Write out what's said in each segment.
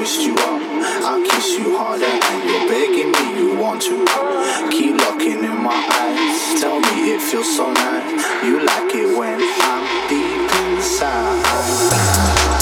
twist you up. I kiss you harder and you're begging me you want to. Keep looking in my eyes. Tell me it feels so nice. You like it when I'm deep inside.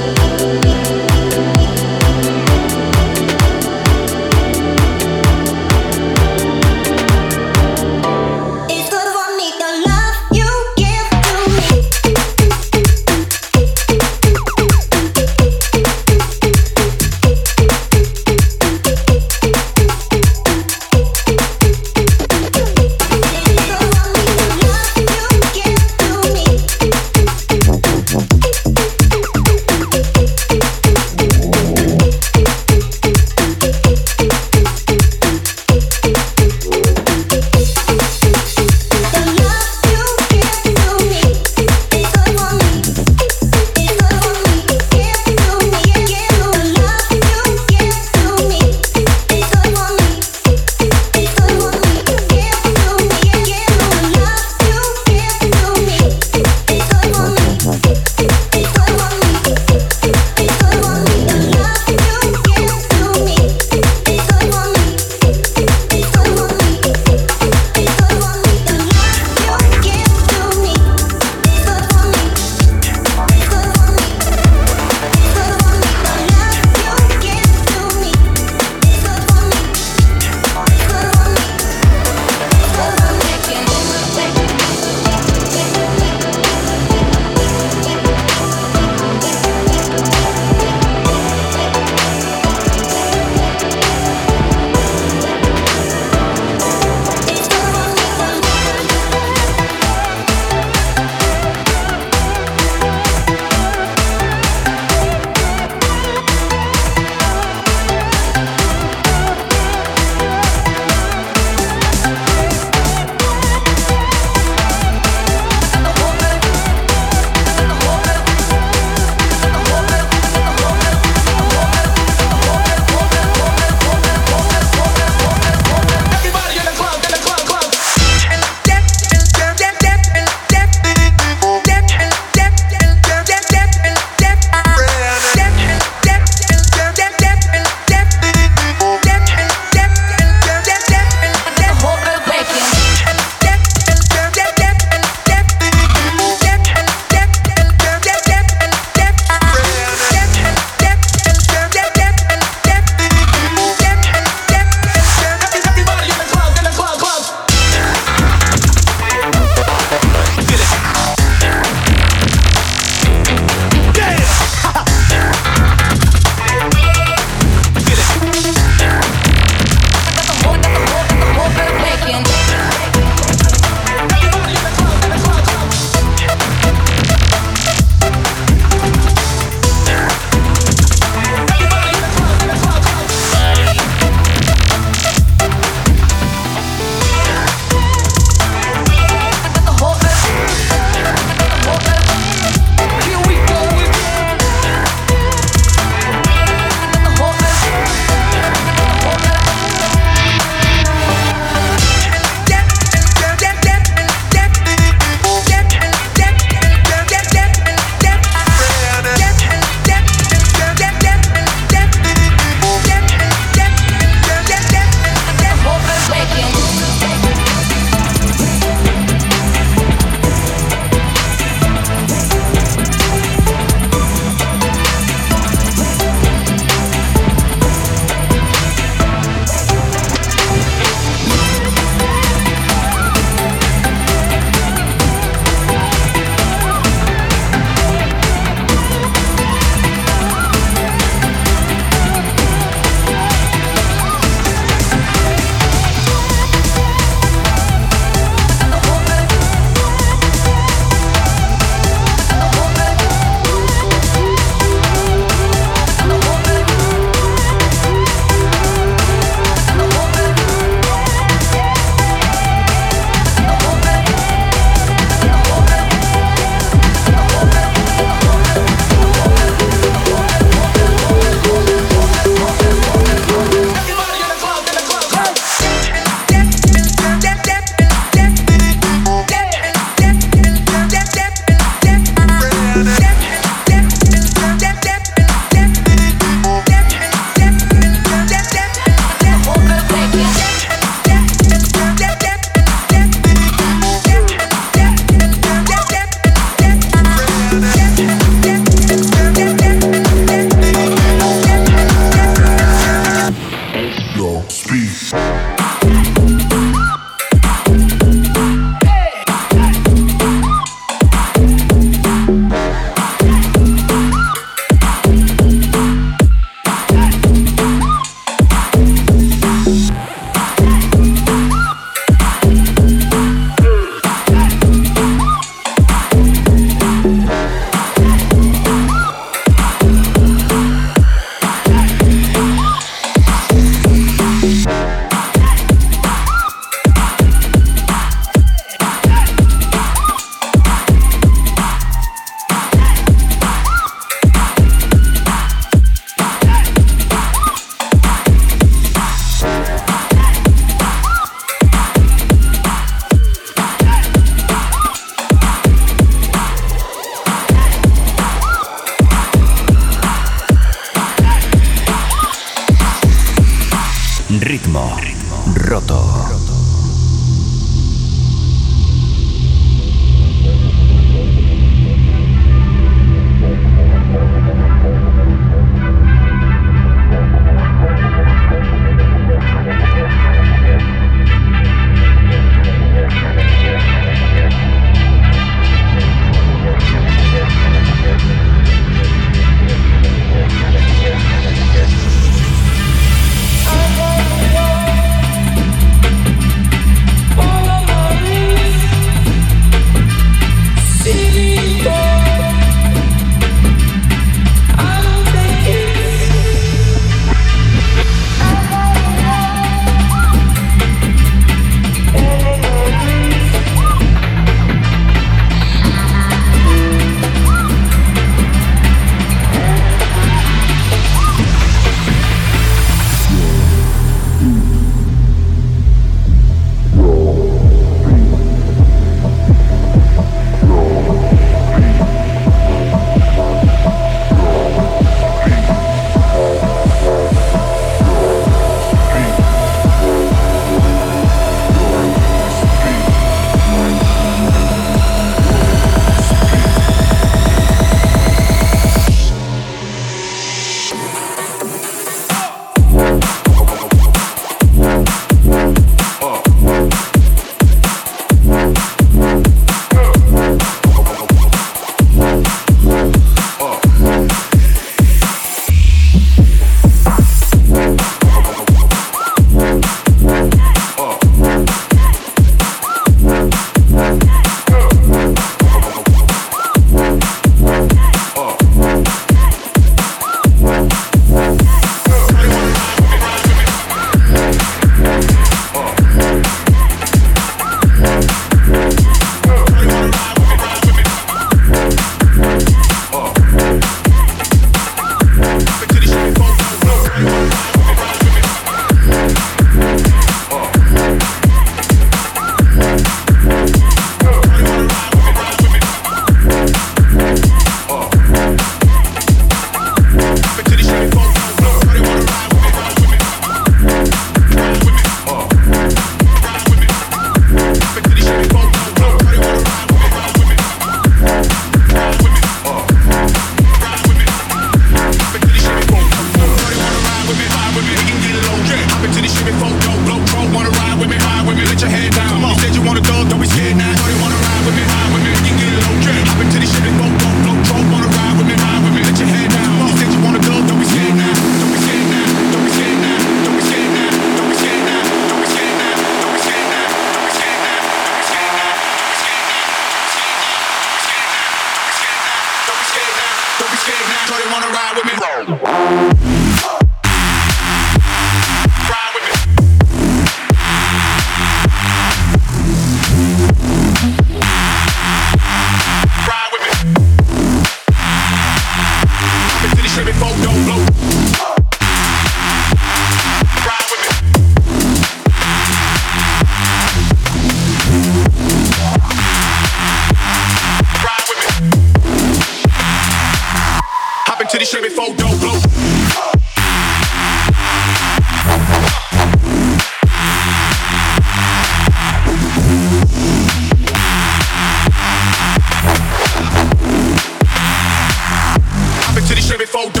shit before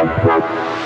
Wanna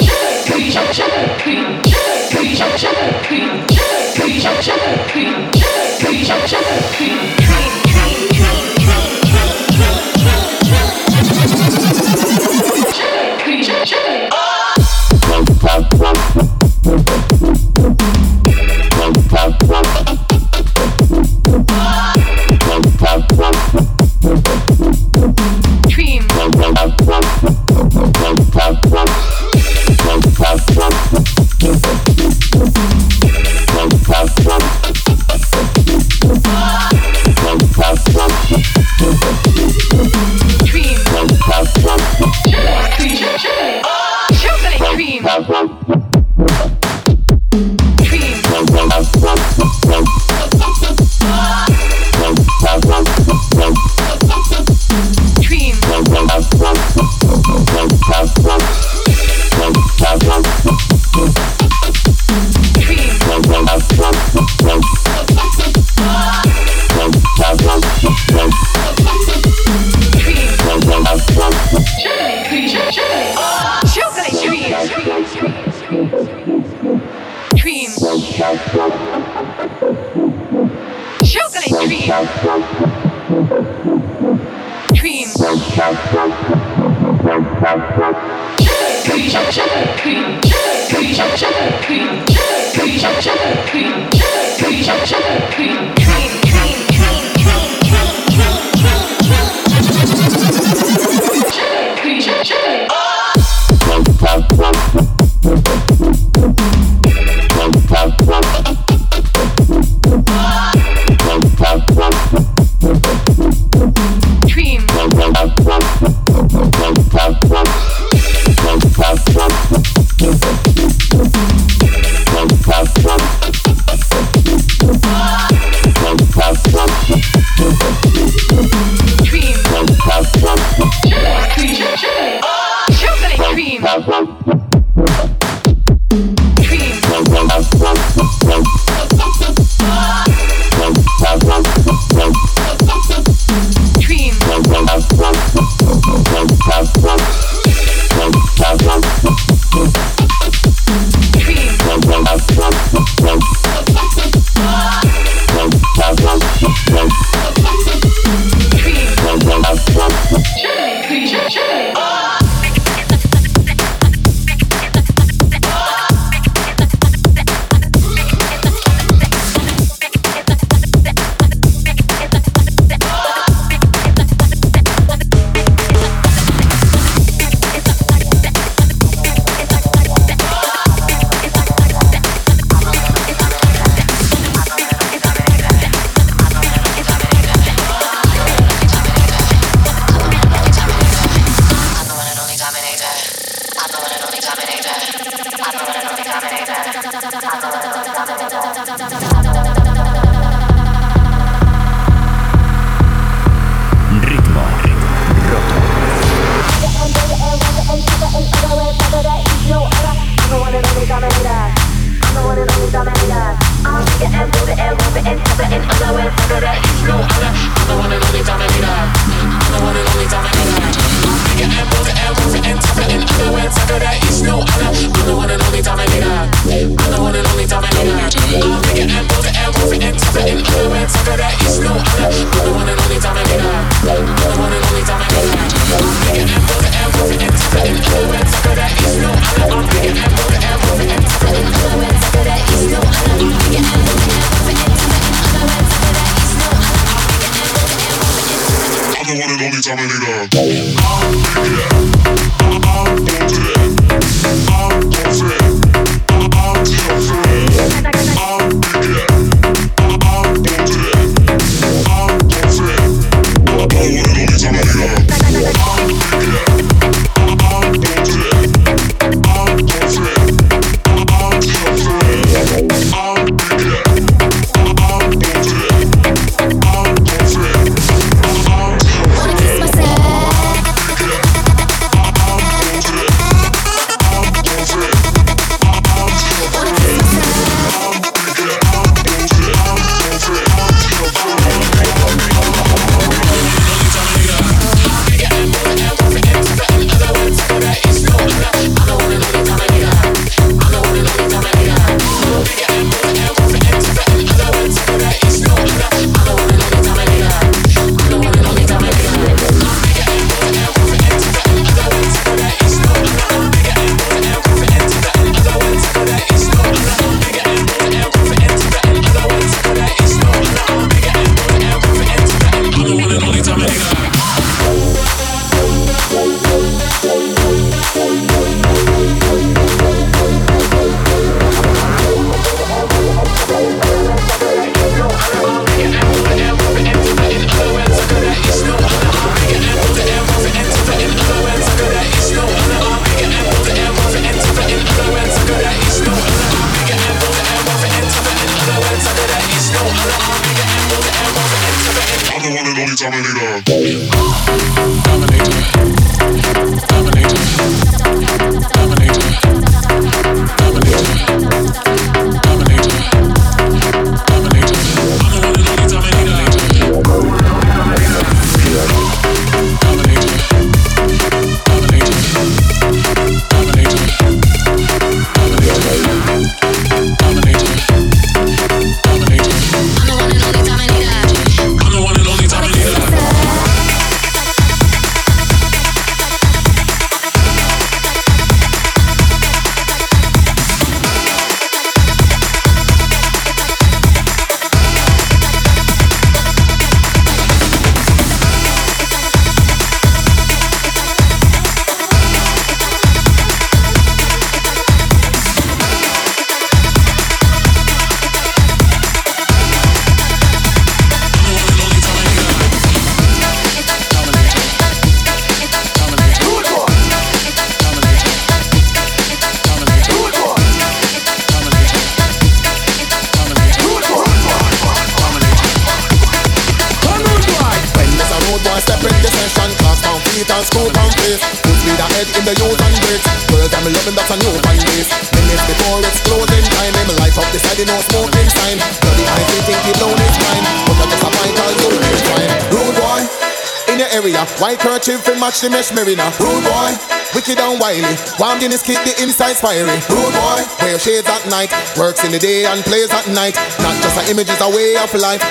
White kerchief and match the mesh marina. Rude boy, wicked and wily. Warmed in his kit, the inside fiery. Rude boy, wear shades at night. Works in the day and plays at night. Not just an image, it's a way of life.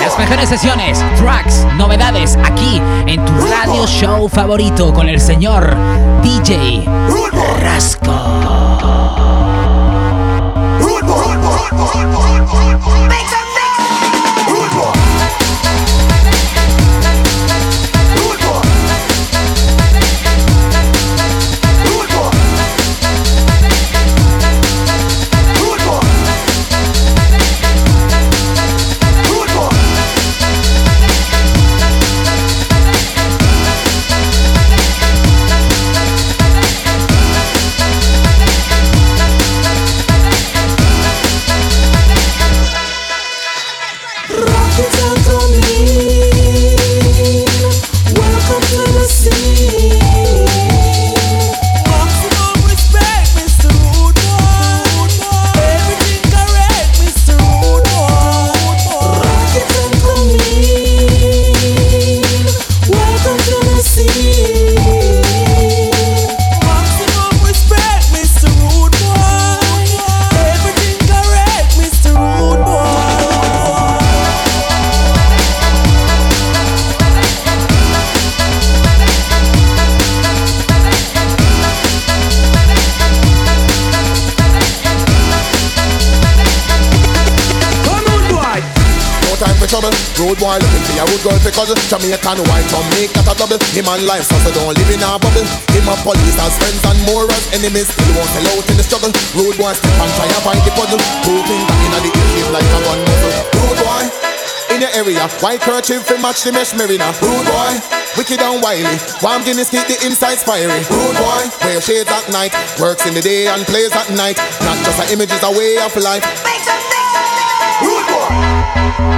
Las mejores sesiones, tracks, novedades aquí en tu radio show favorito con el señor DJ Rasco. Rude girl for cousin Jamaican white from make that a double Him and life so don't live in a bubble Him a police as friends and more as enemies Still won't sell out in the struggle Road boy step and try and find the puzzle Hoping that inna the game like a gun muzzle Road boy in your area. White kerchief fi match the mesh marina. Rude boy, wicked and wily. Warm Guinness keep the inside fiery. Rude boy, wear shades at night. Works in the day and plays at night. Not just an image, it's a way of life. make Rude boy.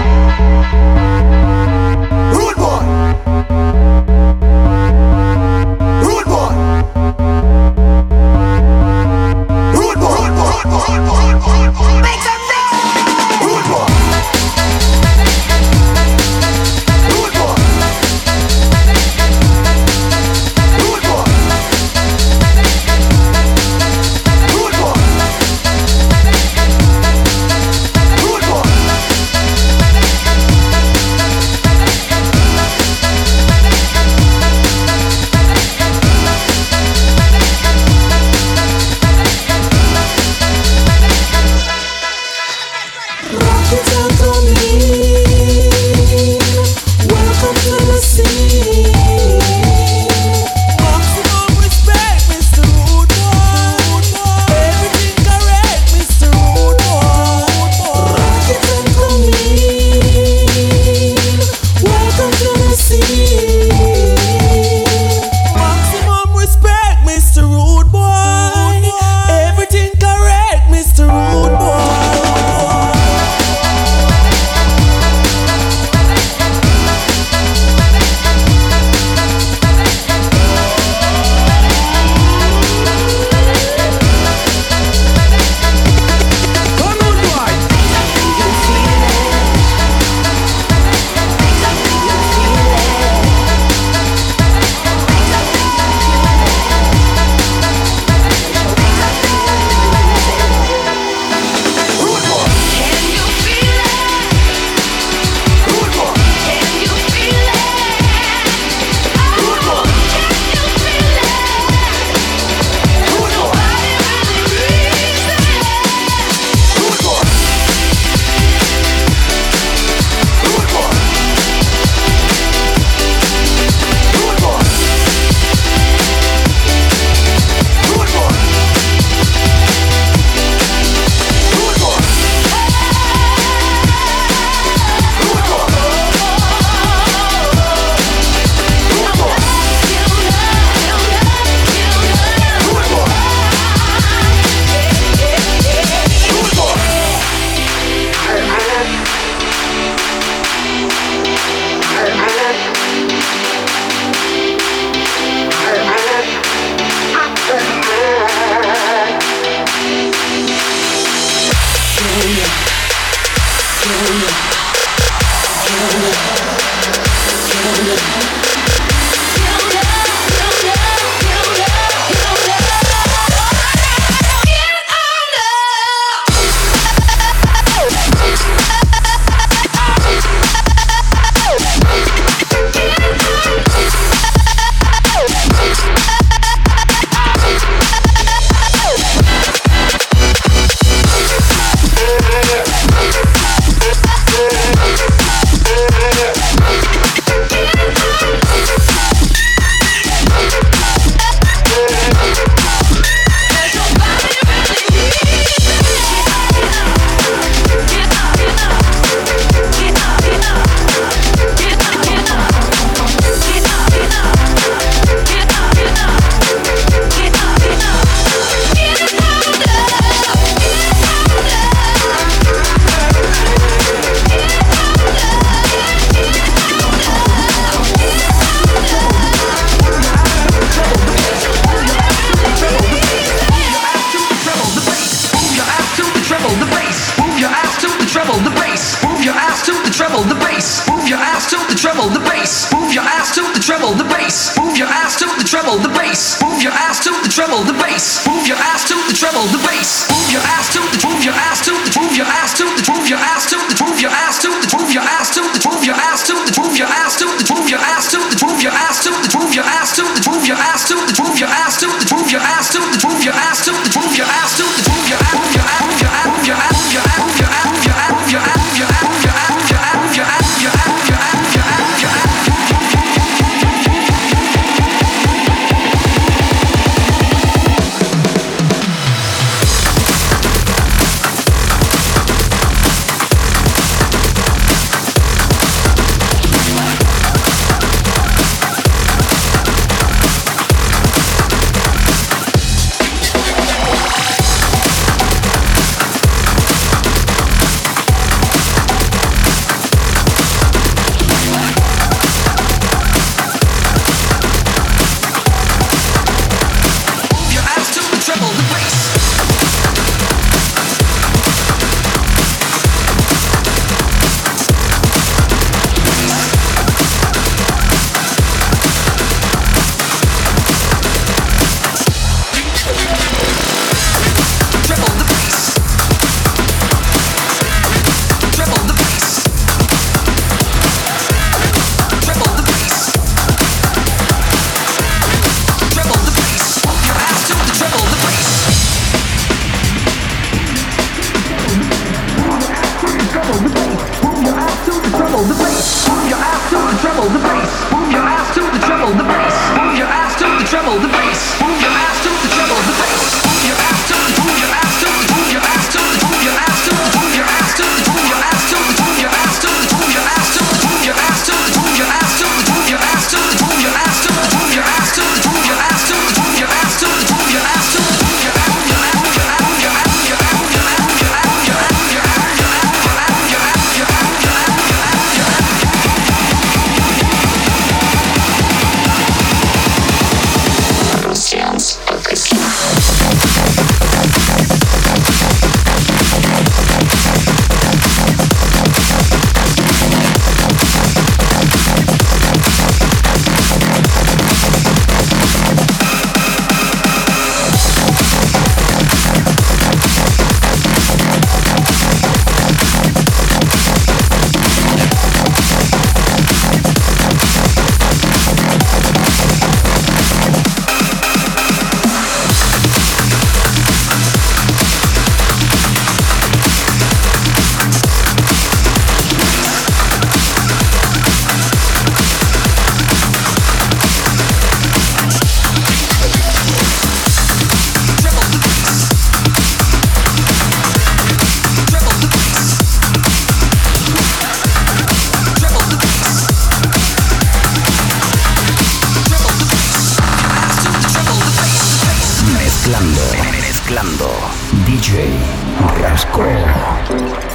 Core.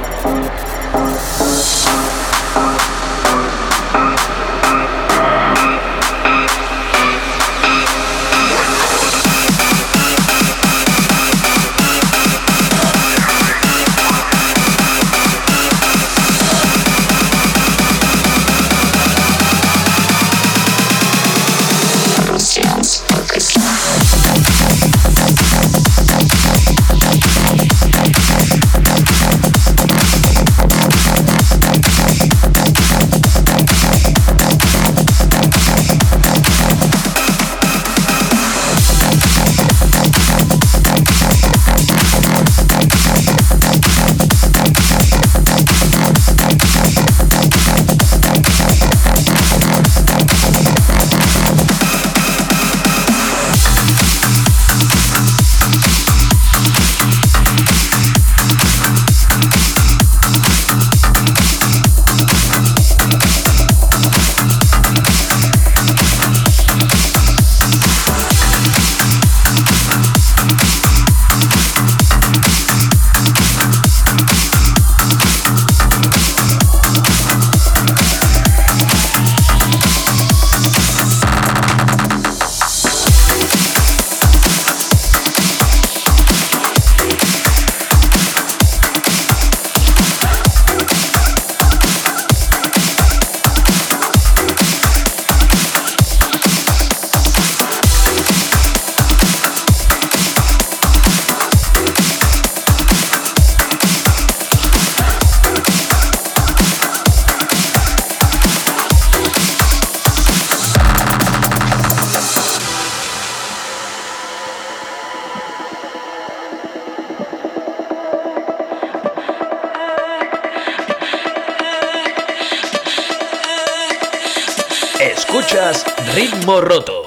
Roto.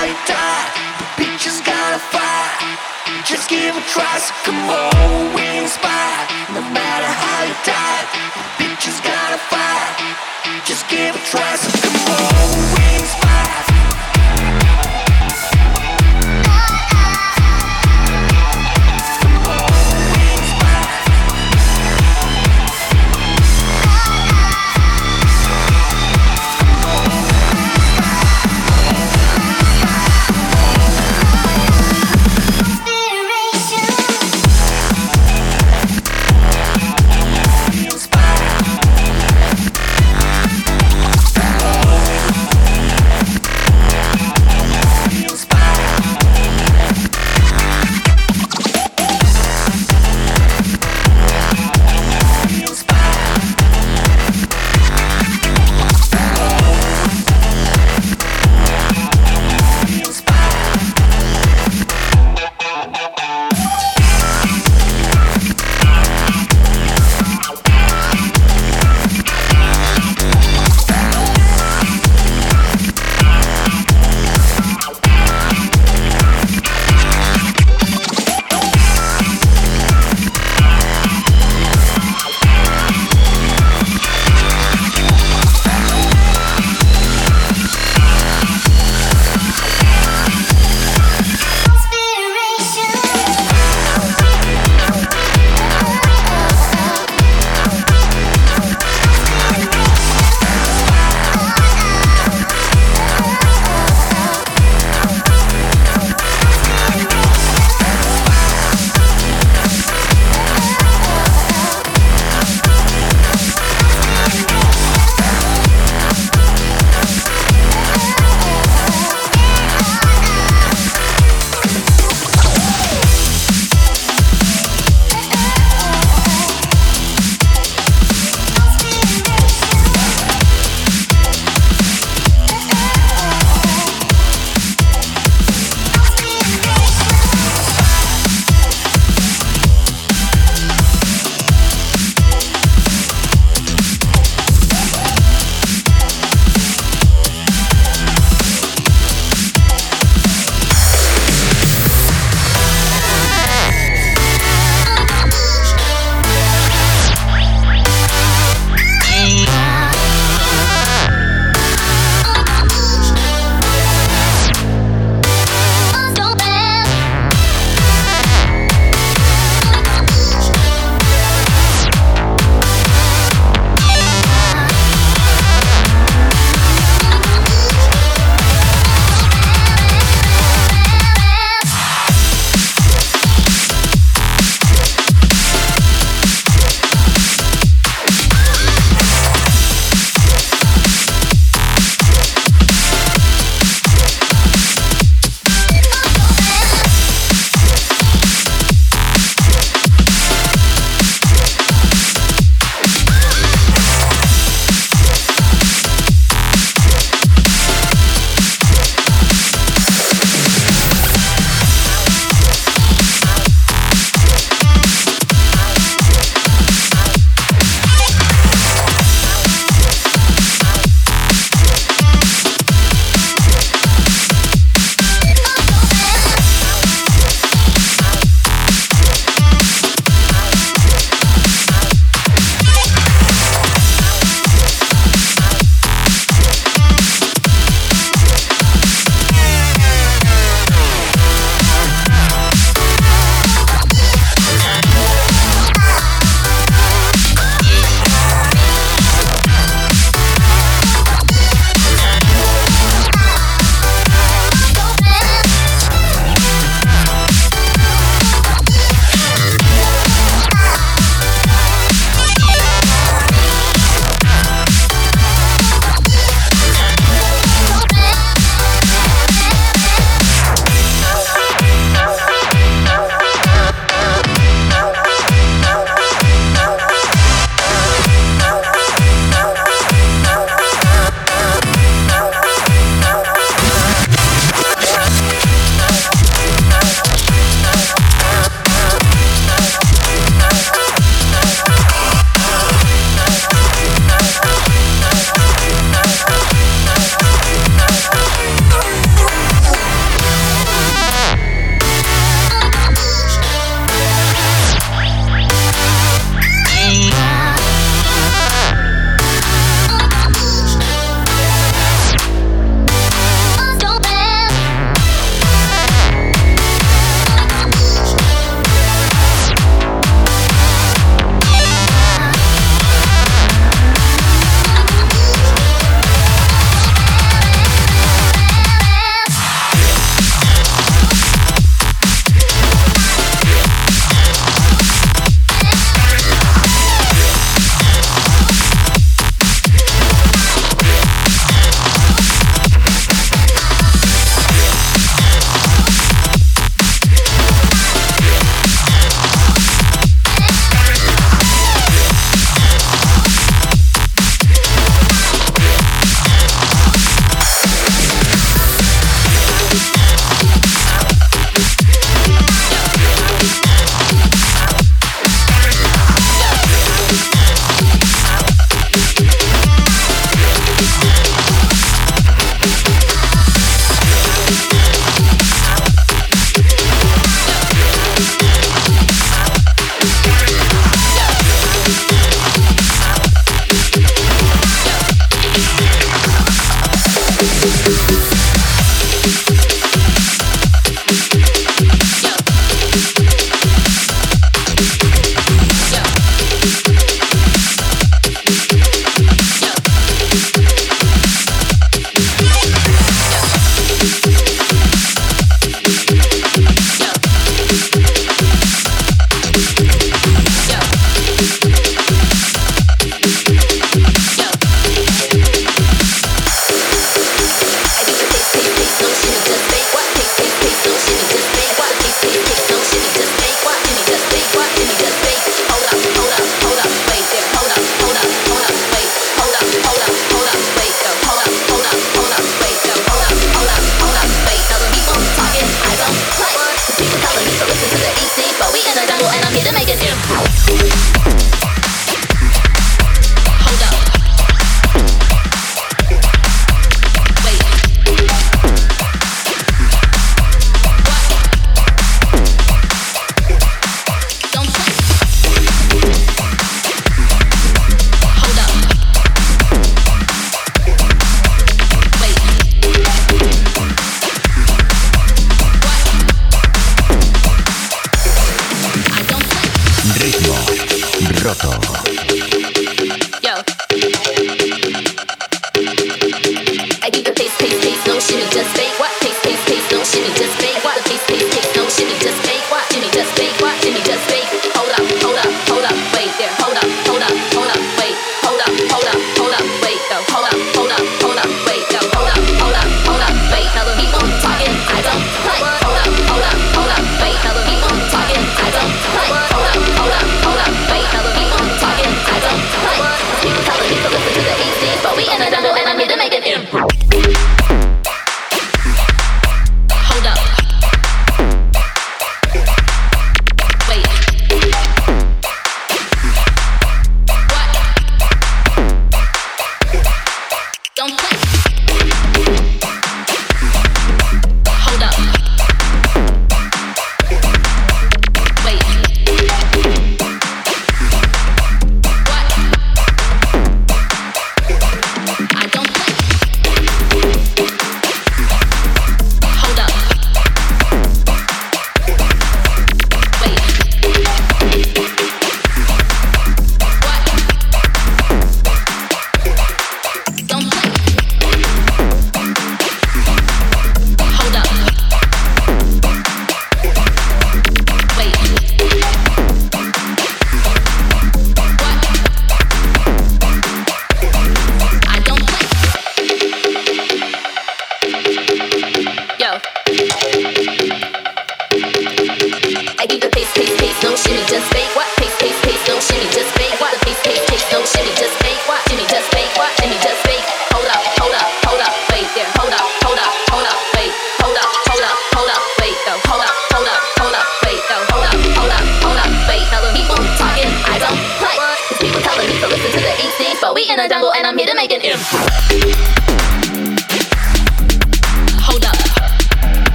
how you die. The bitch is gonna fight. Just give a try, so come on, we inspire. No matter how you die, the bitch is gonna fight. Just give a try, so come on, we inspire.